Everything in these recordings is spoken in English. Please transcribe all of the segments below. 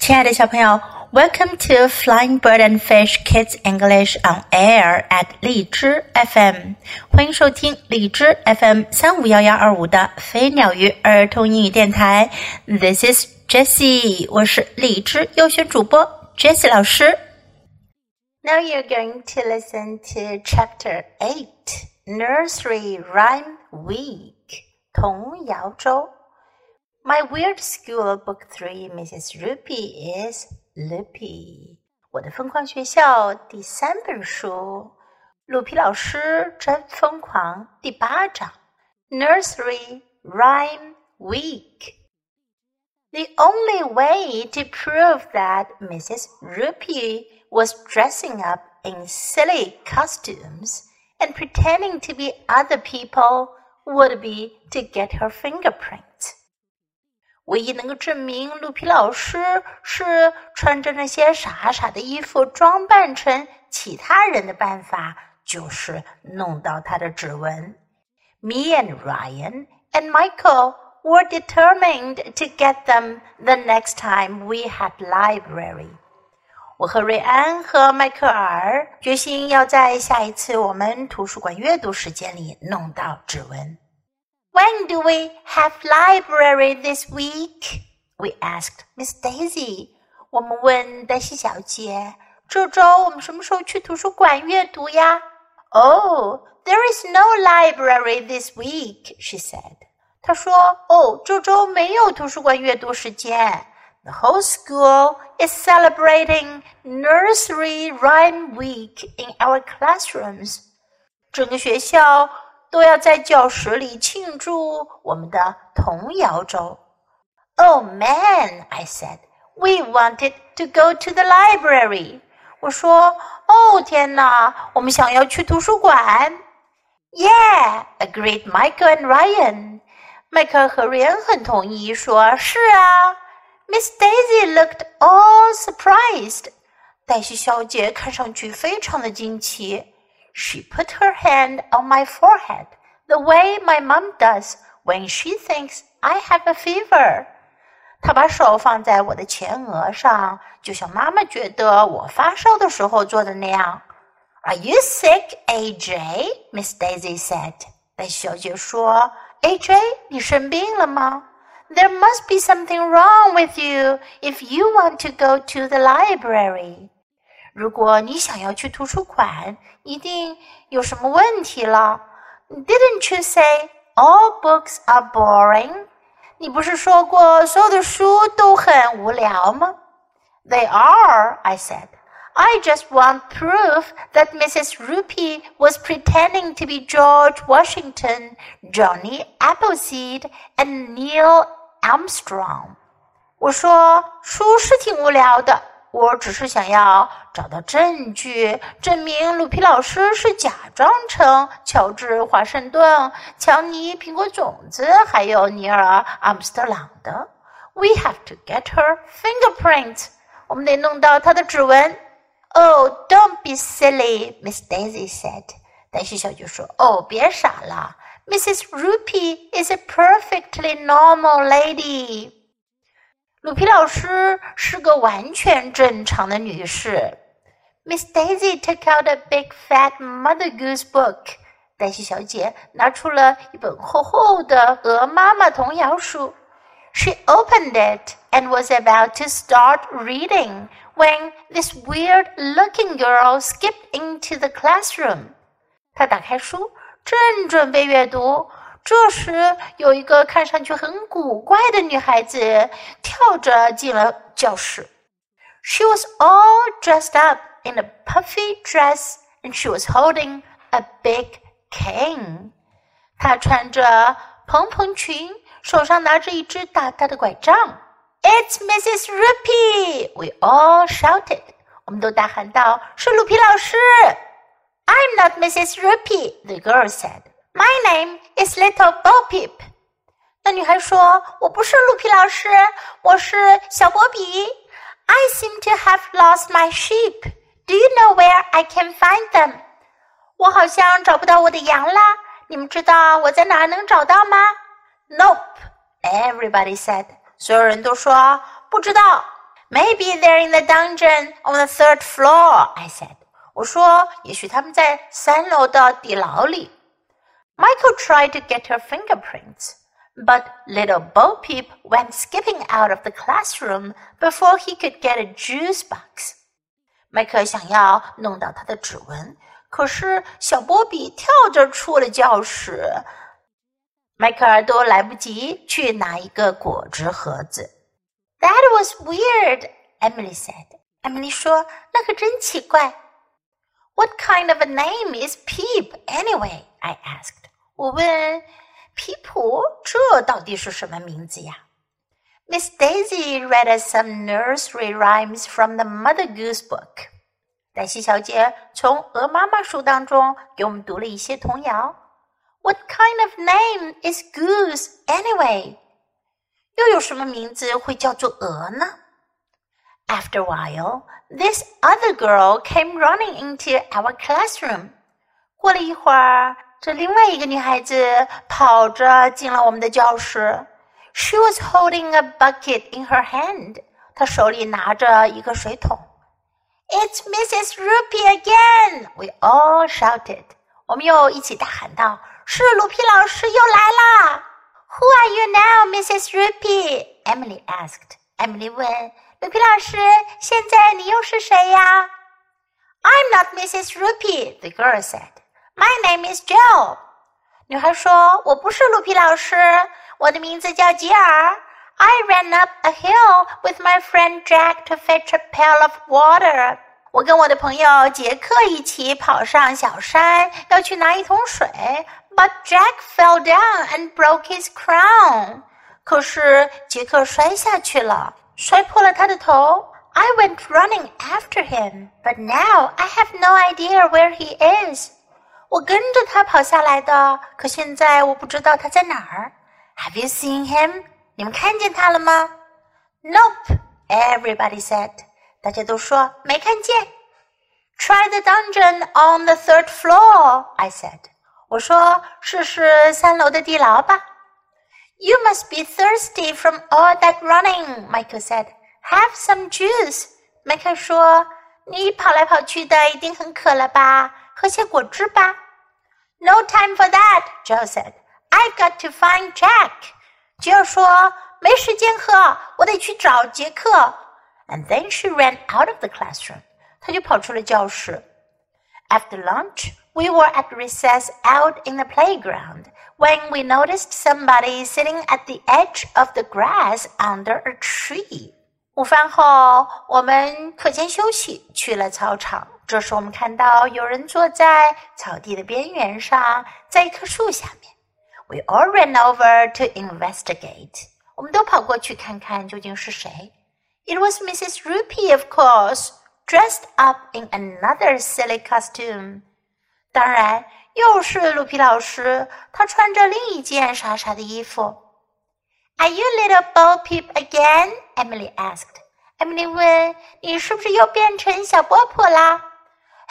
亲爱的小朋友，Welcome to Flying Bird and Fish Kids English on Air at 荔枝 FM，欢迎收听荔枝 FM 三五幺幺二五的飞鸟鱼儿童英语电台。This is Jessie，我是荔枝优选主播 Jessie 老师。Now you're going to listen to Chapter Eight, Nursery Rhyme Week，童谣周。 my weird school book three, Mrs. Roopy is Loopy。我的疯狂学校第三本书，鲁皮老师真疯狂第八章，Nursery Rhyme Week。The only way to prove that Mrs. Roopy was dressing up in silly costumes and pretending to be other people would be to get her fingerprint. 唯一能够证明鹿皮老师是穿着那些傻傻的衣服装扮成其他人的办法，就是弄到他的指纹。Me and Ryan and Michael were determined to get them the next time we had library. 我和瑞安和迈克尔决心要在下一次我们图书馆阅读时间里弄到指纹。when do we have library this week? We asked Miss Daisy. 我们问黛西小姐，这周我们什么时候去图书馆阅读呀？Oh, there is no library this week, she said. 她说：“哦，这周没有图书馆阅读时间。” The whole school is celebrating Nursery Rhyme Week in our classrooms. 整个学校 都要在教室里庆祝我们的童谣周。Oh man, I said, we wanted to go to the library. 我说，哦天哪，我们想要去图书馆。Yeah, agreed Michael and Ryan. 迈克和瑞恩很同意，说是啊。Miss Daisy looked all surprised. 黛西小姐看上去非常的惊奇。she put her hand on my forehead, the way my mom does when she thinks I have a fever. 她把手放在我的前额上，就像妈妈觉得我发烧的时候做的那样。Are you sick, AJ? Miss Daisy said. 戴小姐说：“AJ，你生病了吗？There must be something wrong with you if you want to go to the library.” 如果你想要去图书馆，一定有什么问题了。Didn't you say all books are boring？你不是说过所有的书都很无聊吗？They are, I said. I just want proof that Mrs. Roopy was pretending to be George Washington, Johnny Appleseed, and Neil Armstrong. 我说书是挺无聊的。我只是想要找到证据，证明鲁皮老师是假装成乔治·华盛顿、乔尼·苹果种子，还有尼尔·阿姆斯特朗的。We have to get her fingerprint。我们得弄到她的指纹。Oh, don't be silly, Miss Daisy said。黛西小姐说：“哦，别傻了，Mrs. Rupee is a perfectly normal lady。”鲁皮老师是个完全正常的女士。Miss Daisy took out a big fat Mother Goose book。黛西小姐拿出了一本厚厚的鹅妈妈童谣书。She opened it and was about to start reading when this weird-looking girl skipped into the classroom。她打开书，正准备阅读。 这时，有一个看上去很古怪的女孩子跳着进了教室。She was all dressed up in a puffy dress, and she was holding a big cane. 她穿着蓬蓬裙，手上拿着一只大大的拐杖。It's Mrs. Rupee! We all shouted. 我们都大喊道：“是鲁皮老师！”I'm not Mrs. Rupee, the girl said. My name is Little Bo Peep。那女孩说：“我不是鹿皮老师，我是小波比。I seem to have lost my sheep. Do you know where I can find them？” 我好像找不到我的羊啦。你们知道我在哪能找到吗？Nope. Everybody said. 所有人都说不知道。 Maybe they're in the dungeon on the third floor, I said. 我说，也许他们在三楼的地牢里。 Michael tried to get her fingerprints, but little Bo Peep went skipping out of the classroom before he could get a juice box. 迈克想要弄到她的指纹，可是小波比跳着出了教室，迈克尔都来不及去拿一个果汁盒子。That was weird, Emily said. Emily 说：“那可真奇怪。” What kind of a name is Peep anyway? I asked. 我问皮普这到底是什么名字呀？Miss Daisy read us some nursery rhymes from the Mother Goose book. 黛西小姐从鹅妈妈书当中给我们读了一些童谣。What kind of name is Goose anyway？又有什么名字会叫做鹅呢？After a while, this other girl came running into our classroom. 过了一会儿， 这另外一个女孩子跑着进了我们的教室。She was holding a bucket in her hand. 她手里拿着一个水桶。It's Mrs. Roopy again! We all shouted. 我们又一起大喊道：“是鲁皮老师又来啦！”Who are you now, Mrs. Roopy? Emily asked. Emily 问：“鲁皮老师，现在你又是谁呀？”I'm not Mrs. Roopy, the girl said. My name is Jill。女孩说：“我不是鹿皮老师，我的名字叫吉尔。” I ran up a hill with my friend Jack to fetch a pail of water。我跟我的朋友杰克一起跑上小山，要去拿一桶水。But Jack fell down and broke his crown。可是杰克摔下去了，摔破了他的头。I went running after him, but now I have no idea where he is. 我跟着他跑下来的，可现在我不知道他在哪儿。Have you seen him? 你们看见他了吗？Nope, everybody said. 大家都说没看见。Try the dungeon on the third floor, I said. 我说试试三楼的地牢吧。You must be thirsty from all that running, Michael said. Have some juice. Michael 说你跑来跑去的，一定很渴了吧？喝些果汁吧。No time for that, Jill said. I've got to find Jack. Jill then she ran out of the classroom. 她就跑出了教室。After lunch, we were at recess out in the playground when we noticed somebody sitting at the edge of the grass under a tree. 午饭后，我们课间休息去了操场。这时我们看到有人坐在草地的边缘上，在一棵树下面。We all ran over to investigate。我们都跑过去看看究竟是谁。It was Mrs. Roopy, of course, dressed up in another silly costume。当然，又是鹿皮老师，她穿着另一件傻傻的衣服。Are you little Bo Peep again? Emily asked. Emily 问：“你是不是又变成小波普啦？”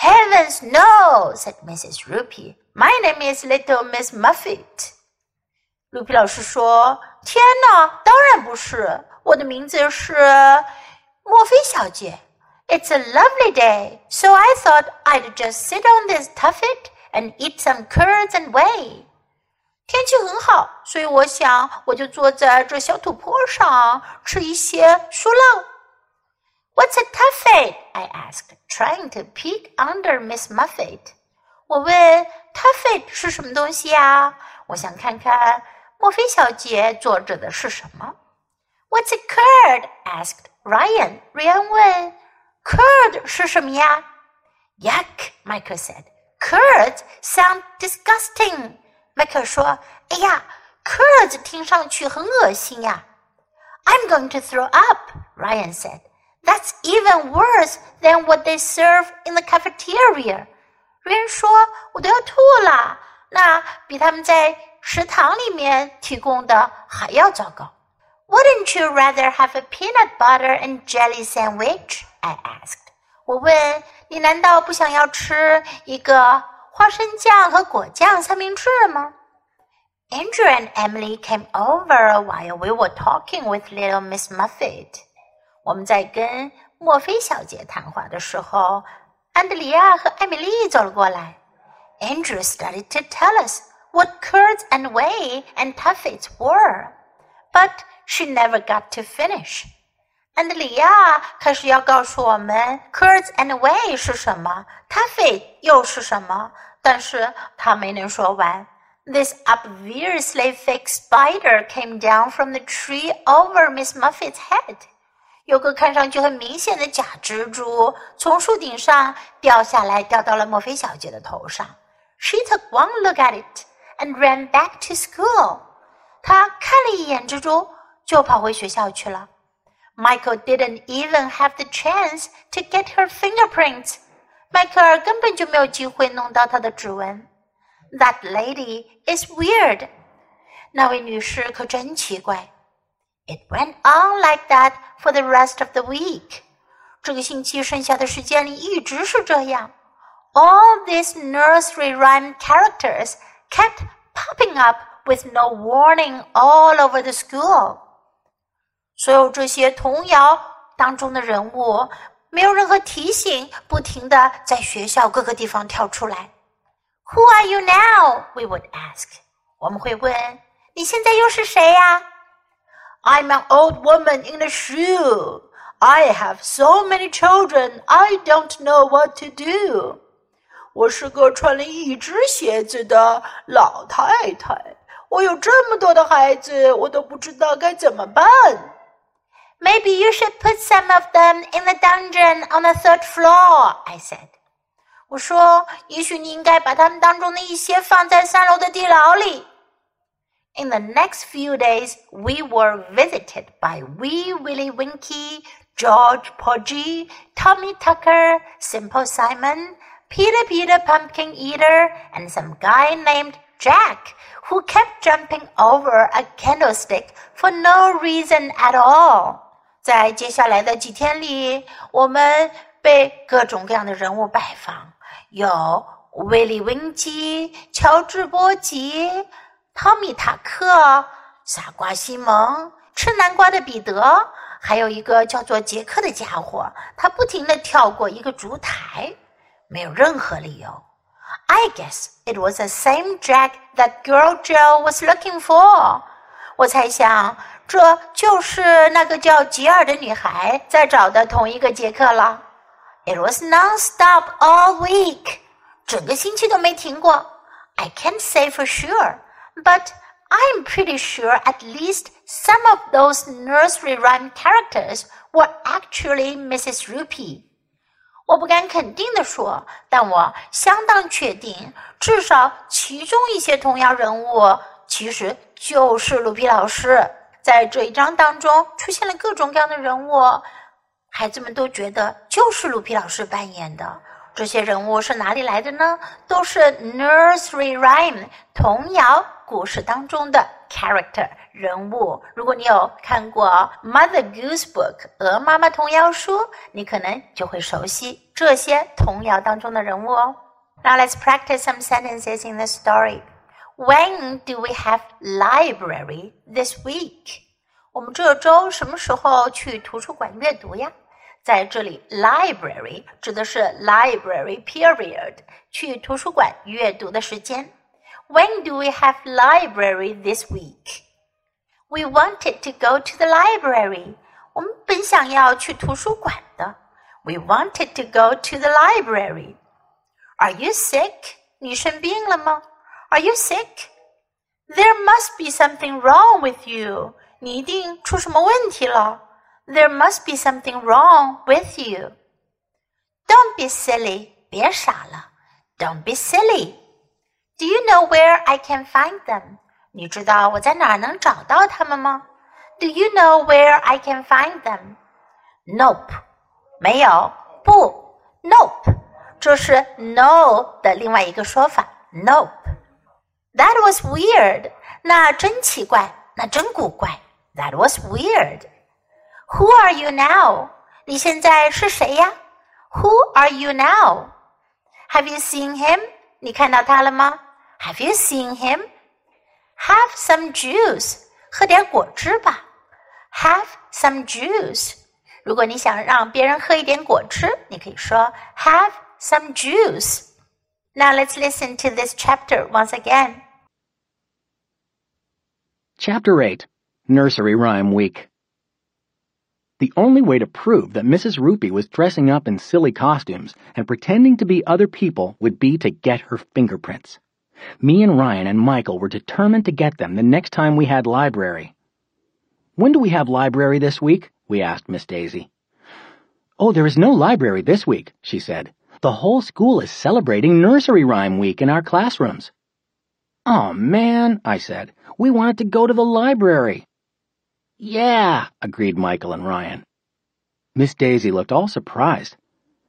Heavens, no! said Mrs. Roopy. My name is Little Miss Muffet. 鲁皮老师说：“天哪，当然不是，我的名字是墨菲小姐。” It's a lovely day, so I thought I'd just sit on this tuffet and eat some curds and whey. 天气很好，所以我想我就坐在这小土坡上吃一些酥酪 What's a tuffet? I asked, trying to peek under Miss Muffet。我问 tuffet 是什么东西呀？我想看看。”墨菲小姐坐着的是什么？What's a curd? asked Ryan. Ryan 问：“Curd 是什么呀？”Yuck, Michael said. Curds sound disgusting. Michael 说：“哎呀，curds 听上去很恶心呀。” I'm going to throw up, Ryan said. That's even worse than what they serve in the cafeteria. wouldn't you rather have a peanut butter and jelly sandwich? I asked. 我问你难道不想要吃一个花生酱和果酱三明治吗？Andrea and Emily came over while we were talking with little Miss Muffet. 我们在跟墨菲小姐谈话的时候，安德里亚和艾米丽走了过来。Andrea started to tell us what curds and whey and tuffets were, but she never got to finish. 安德里亚开始要告诉我们 curds and whey 是什么，tuffet 又是什么，但是她没能说完。This obviously fake spider came down from the tree over Miss Muffet's head. 有个看上去很明显的假蜘蛛从树顶上掉下来，掉到了墨菲小姐的头上。She took one look at it and ran back to school. 她看了一眼蜘蛛，就跑回学校去了。Michael didn't even have the chance to get her fingerprints. 迈克尔根本就没有机会弄到她的指纹。That lady is weird. 那位女士可真奇怪。 it went on like that for the rest of the week. 这个星期剩下的时间里一直是这样。All these nursery rhyme characters kept popping up with no warning all over the school. 所有这些童谣当中的人物，没有任何提醒，不停的在学校各个地方跳出来。Who are you now? We would ask. 我们会问，你现在又是谁呀 ？I'm an old woman in a shoe. I have so many children, I don't know what to do. 我是个穿了一只鞋子的老太太。我有这么多的孩子，我都不知道该怎么办。Maybe you should put some of them in the dungeon on the third floor, I said. 我说，也许你应该把他们当中的一些放在三楼的地牢里。 in the next few days, we were visited by Wee Willie Winkie, Georgie Porgy, Tommy Tucker, Simple Simon, Peter Peter Pumpkin Eater, and some guy named Jack, who kept jumping over a candlestick for no reason at all. 在接下来的几天里，我们被各种各样的人物拜访，有威利·温基、乔治·波吉。汤米·塔克、傻瓜西蒙、吃南瓜的彼得，还有一个叫做杰克的家伙，他不停地跳过一个烛台，没有任何理由。I guess it was the same Jack that girl Joe was looking for。我猜想这就是那个叫吉尔的女孩在找的同一个杰克了。It was non-stop all week，整个星期都没停过。I can't say for sure。But I'm pretty sure at least some of those nursery rhyme characters were actually Mrs. Rupee. 我不敢肯定的说，但我相当确定，至少其中一些童谣人物其实就是鲁皮老师。在这一章当中出现了各种各样的人物，孩子们都觉得就是鲁皮老师扮演的。这些人物是哪里来的呢？都是 nursery rhyme 童谣故事当中的 character 人物。如果你有看过《Mother Goose Book》鹅妈妈童谣书，你可能就会熟悉这些童谣当中的人物哦。Now let's practice some sentences in the story. When do we have library this week? 我们这周什么时候去图书馆阅读呀？在这里，library 指的是 library period，去图书馆阅读的时间。 When do we have library this week? We wanted to go to the library. 我们本想要去图书馆的。We wanted to go to the library. Are you sick? 你生病了吗？Are you sick? There must be something wrong with you. 你一定出什么问题了。there must be something wrong with you. Don't be silly. 别傻了。Don't be silly. Do you know where I can find them? 你知道我在哪儿能找到他们吗？Do you know where I can find them? Nope. 没有，不，Nope. 这是 no 的另外一个说法。Nope. That was weird. 那真奇怪，那真古怪。That was weird. Who are you now？你现在是谁呀？Who are you now? Have you seen him？你看到他了吗 have you seen him? Have some juice，喝点果汁吧。Have some juice。如果你想让别人喝一点果汁，你可以说 Have some juice。Now let's listen to this chapter once again. Chapter 8 Nursery Rhyme Week. The only way to prove that Mrs. Roopy was dressing up in silly costumes and pretending to be other people would be to get her fingerprints. Me and Ryan and Michael were determined to get them the next time we had library. When do we have library this week? we asked Miss Daisy. Oh, there is no library this week, she said. The whole school is celebrating Nursery Rhyme Week in our classrooms. Oh man, I said. We wanted to go to the library. Yeah, agreed Michael and Ryan. Miss Daisy looked all surprised.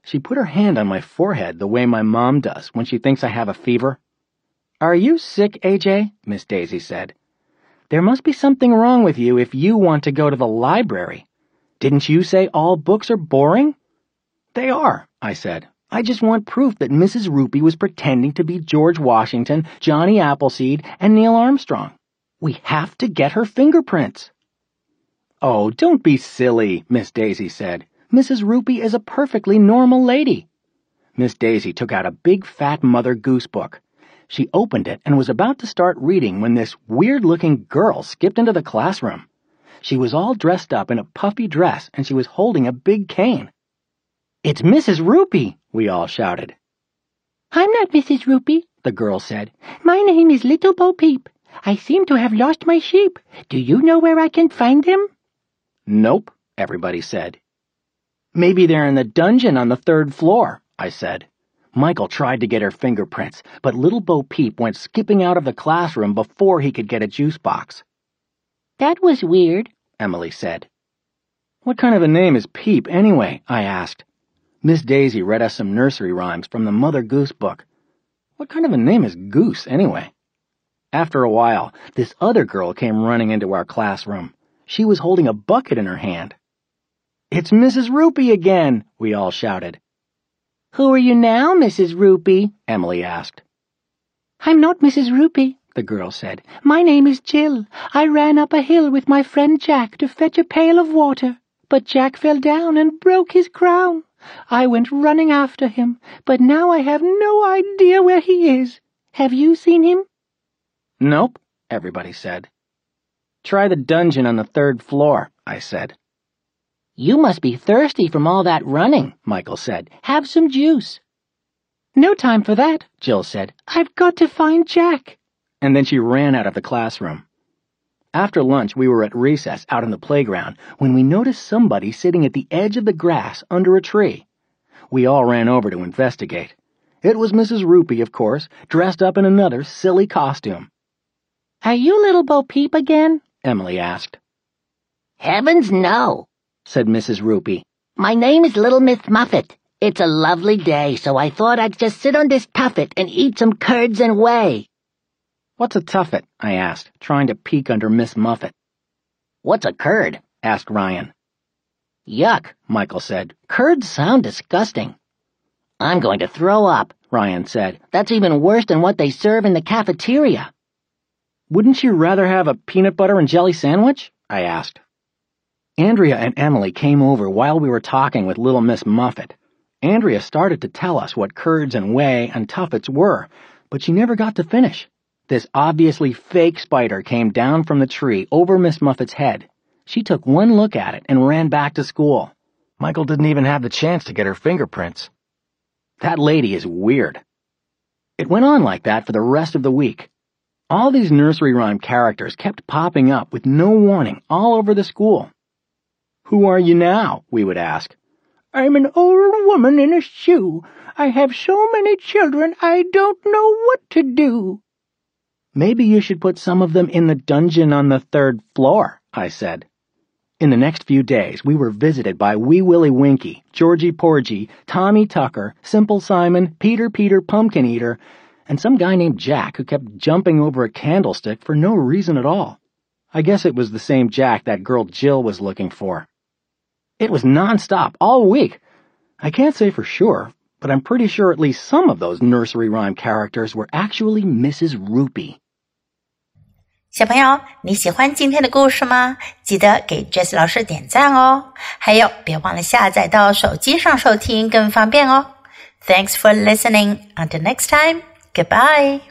She put her hand on my forehead the way my mom does when she thinks I have a fever. Are you sick, AJ? Miss Daisy said. There must be something wrong with you if you want to go to the library. Didn't you say all books are boring? They are, I said. I just want proof that Mrs. Roopy was pretending to be George Washington, Johnny Appleseed, and Neil Armstrong. We have to get her fingerprints. Oh, don't be silly, Miss Daisy said. Mrs. Roopy is a perfectly normal lady. Miss Daisy took out a big fat Mother Goose book. She opened it and was about to start reading when this weird-looking girl skipped into the classroom. She was all dressed up in a puffy dress and she was holding a big cane. It's Mrs. Roopy, we all shouted. I'm not Mrs. Roopy, the girl said. My name is Little Bo Peep. I seem to have lost my sheep. Do you know where I can find them? Nope, everybody said. Maybe they're in the dungeon on the third floor, I said. Michael tried to get her fingerprints, but little Bo Peep went skipping out of the classroom before he could get a juice box. That was weird, Emily said. What kind of a name is Peep, anyway? I asked. Miss Daisy read us some nursery rhymes from the Mother Goose book. What kind of a name is Goose, anyway? After a while, this other girl came running into our classroom. She was holding a bucket in her hand. It's Mrs. Roopy again, we all shouted. Who are you now, Mrs. Roopy? Emily asked. I'm not Mrs. Roopy, the girl said. My name is Jill. I ran up a hill with my friend Jack to fetch a pail of water, but Jack fell down and broke his crown. I went running after him, but now I have no idea where he is. Have you seen him? Nope, everybody said. Try the dungeon on the third floor, I said. You must be thirsty from all that running, Michael said. Have some juice. No time for that, Jill said. I've got to find Jack. And then she ran out of the classroom. After lunch, we were at recess out in the playground when we noticed somebody sitting at the edge of the grass under a tree. We all ran over to investigate. It was Mrs. Roopy, of course, dressed up in another silly costume. Are you little Bo Peep again? Emily asked. Heavens no, said Mrs. Roopy. My name is Little Miss Muffet. It's a lovely day, so I thought I'd just sit on this tuffet and eat some curds and whey. What's a tuffet? I asked, trying to peek under Miss Muffet. What's a curd? asked Ryan. Yuck, Michael said. Curds sound disgusting. I'm going to throw up, Ryan said. That's even worse than what they serve in the cafeteria. Wouldn't you rather have a peanut butter and jelly sandwich? I asked. Andrea and Emily came over while we were talking with little Miss Muffet. Andrea started to tell us what curds and whey and tuffets were, but she never got to finish. This obviously fake spider came down from the tree over Miss Muffet's head. She took one look at it and ran back to school. Michael didn't even have the chance to get her fingerprints. That lady is weird. It went on like that for the rest of the week. All these nursery rhyme characters kept popping up with no warning all over the school. Who are you now? we would ask. I'm an old woman in a shoe. I have so many children I don't know what to do. Maybe you should put some of them in the dungeon on the third floor, I said. In the next few days, we were visited by Wee Willie Winkie, Georgie Porgy, Tommy Tucker, Simple Simon, Peter Peter Pumpkin Eater, and some guy named Jack who kept jumping over a candlestick for no reason at all. I guess it was the same Jack that girl Jill was looking for. It was nonstop all week. I can't say for sure, but I'm pretty sure at least some of those nursery rhyme characters were actually Mrs. Roopy. 小朋友，你喜欢今天的故事吗？记得给 Jess 老师点赞哦！还有，别忘了下载到手机上收听，更方便哦。Thanks for listening. Until next time. Goodbye.